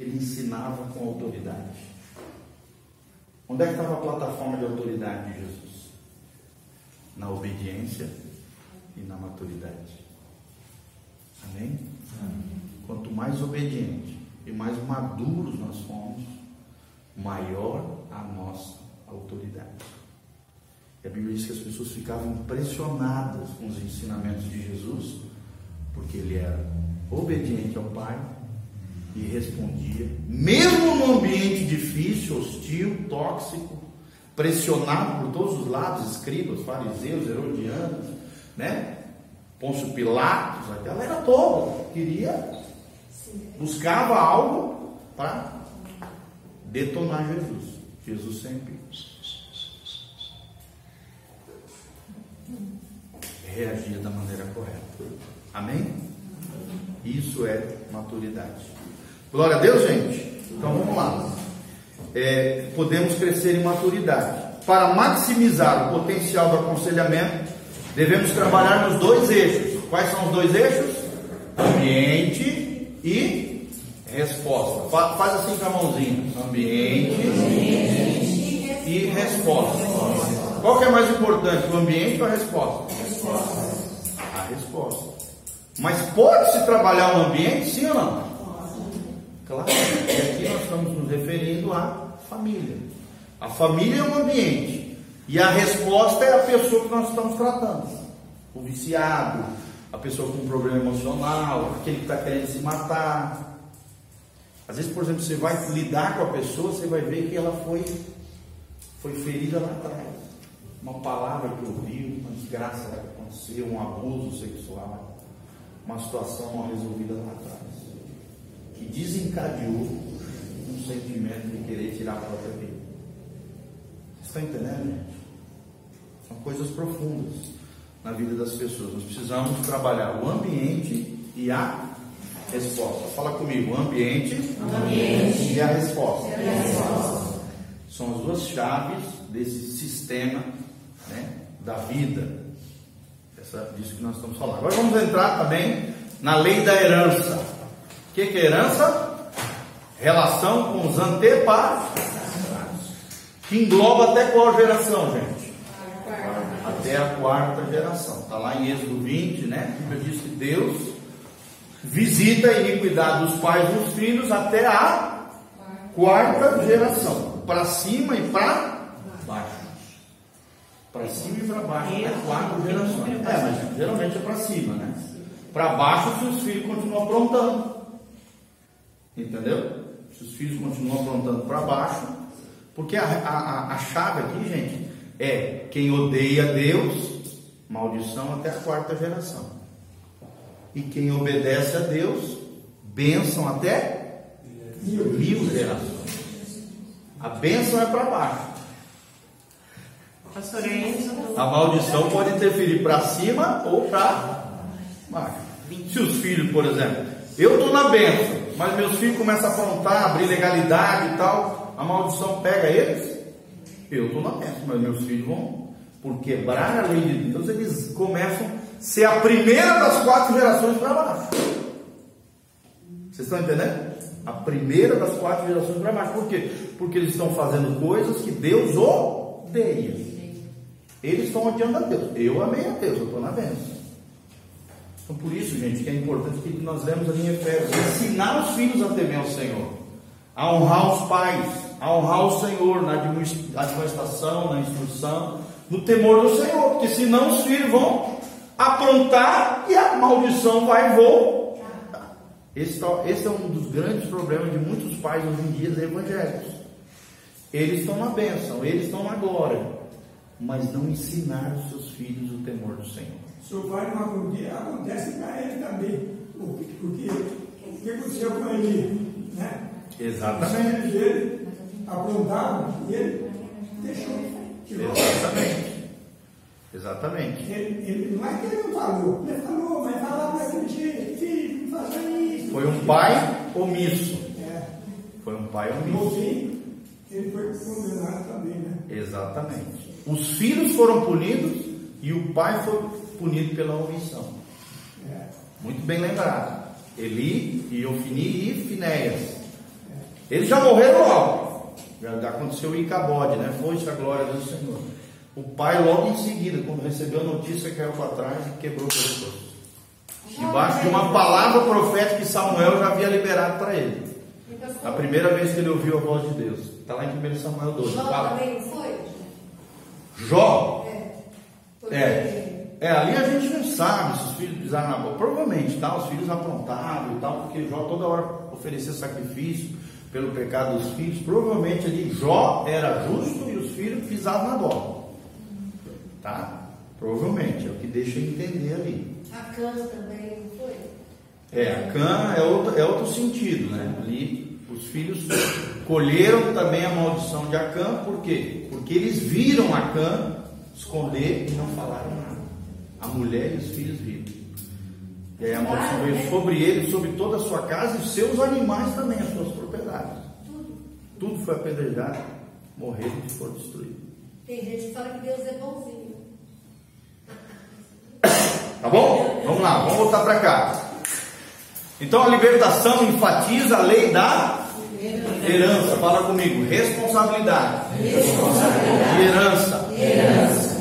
ele ensinava com autoridade. Onde é que estava a plataforma de autoridade de Jesus? Na obediência e na maturidade. Amém? Amém? Quanto mais obediente e mais maduros nós fomos, maior a nossa autoridade. E a Bíblia diz que as pessoas ficavam impressionadas com os ensinamentos de Jesus, porque ele era obediente ao Pai e respondia, mesmo num ambiente difícil, hostil, tóxico, pressionado por todos os lados, escribas, fariseus, herodianos, né? Pôncio Pilatos, a galera toda queria, buscava algo para detonar Jesus. Jesus sempre reagia da maneira correta. Amém? Isso é maturidade. Glória a Deus, gente? Então vamos lá. É, podemos crescer em maturidade. Para maximizar o potencial do aconselhamento, devemos trabalhar nos dois eixos. Quais são os dois eixos? Ambiente e resposta. Faz assim com a mãozinha. Ambiente e resposta. Qual que é mais importante, o ambiente ou a resposta? A resposta. Mas pode-se trabalhar o ambiente, sim ou não? Claro, e aqui nós estamos nos referindo à família. A família é um ambiente. E a resposta é a pessoa que nós estamos tratando. O viciado, a pessoa com problema emocional, aquele que está querendo se matar. Às vezes, por exemplo, você vai lidar com a pessoa, você vai ver que ela foi, foi ferida lá atrás. Uma palavra que ouviu, uma desgraça que aconteceu, um abuso sexual, uma situação mal resolvida lá atrás que desencadeou um sentimento de querer tirar a própria vida. Vocês estão entendendo, gente? São coisas profundas na vida das pessoas. Nós precisamos trabalhar o ambiente e a resposta. Fala comigo, o ambiente, ambiente. E, a resposta. e a resposta. São as duas chaves desse sistema né, da vida. Essa, disso que nós estamos falando. Agora vamos entrar também na lei da herança. O que, que é herança? Relação com os antepassados. Que engloba até qual geração, gente? Até a quarta geração. Está lá em Êxodo 20, né? A Bíblia diz que Deus visita a iniquidade dos pais e dos filhos até a quarta geração. Para cima e para baixo. Para cima e para baixo. Até quatro gerações. É, mas geralmente é para cima, né? Para baixo se os filhos continuam aprontando. Entendeu? Os filhos continuam aprontando para baixo, porque a, a, a chave aqui, gente, é quem odeia Deus, maldição até a quarta geração. E quem obedece a Deus, bênção até mil gerações. A bênção é para baixo. A maldição pode interferir para cima ou para baixo. Se os filhos, por exemplo, eu estou na bênção, mas meus filhos começam a aprontar, abrir legalidade e tal, a maldição pega eles. Eu estou na bênção, mas meus filhos vão, por quebrar a lei de Deus, eles começam a ser a primeira das quatro gerações para baixo. Vocês estão entendendo? A primeira das quatro gerações para baixo. Por quê? Porque eles estão fazendo coisas que Deus odeia. Eles estão odiando a Deus. Eu amei a Deus, eu estou na bênção. Então, por isso, gente, que é importante que nós lemos ali em Efésios: ensinar os filhos a temer ao Senhor, a honrar os pais, a honrar o Senhor na administração, na instrução, no temor do Senhor, porque senão os filhos vão aprontar e a maldição vai voltar. Esse, esse é um dos grandes problemas de muitos pais hoje em dia evangélicos. Eles estão na bênção, eles estão na glória, mas não ensinaram os seus filhos o temor do Senhor senhor vai num dia, acontece para ele também. Porque, o que aconteceu com ele? Né? Exatamente. Os ele aprontaram e ele deixou. Exatamente. Exatamente. Ele, ele, não é que ele não falou, ele falou, mas falava daquele jeito, filho, não faça isso. Foi um pai omisso. É. Foi um pai omisso. No fim, ele foi condenado também, né? Exatamente. Os filhos foram punidos e o pai foi punido pela omissão. Muito bem lembrado. Eli, Iofini e Finéias. Eles já morreram logo. Já aconteceu o Icabode, né? Foi-se a glória do Senhor. O pai, logo em seguida, quando recebeu a notícia, caiu para trás e quebrou o pescoço. Debaixo de uma palavra profética que Samuel já havia liberado para ele. A primeira vez que ele ouviu a voz de Deus. Está lá em 1 Samuel 12. Jó também não foi? Jó. É. É. Ali a gente não sabe se os filhos pisaram na bola. Provavelmente, tá? Os filhos aprontaram e tal, porque Jó toda hora oferecia sacrifício pelo pecado dos filhos. Provavelmente ali Jó era justo e os filhos pisavam na bola. Tá? Provavelmente, é o que deixa entender ali. A cana também foi? É, a cã é outro, é outro sentido, né? Ali os filhos colheram também a maldição de Acã, por quê? Porque eles viram Acã esconder e não falaram nada. A mulher e os filhos viram. E aí a maldição veio sobre ele, sobre toda a sua casa e os seus animais também, as suas propriedades. Tudo. Tudo foi apedrejado, morreram e foram destruídos. Tem gente que fala que Deus é bonzinho. Tá bom? Vamos lá, vamos voltar para cá. Então a libertação enfatiza a lei da herança. Fala comigo, responsabilidade. De herança.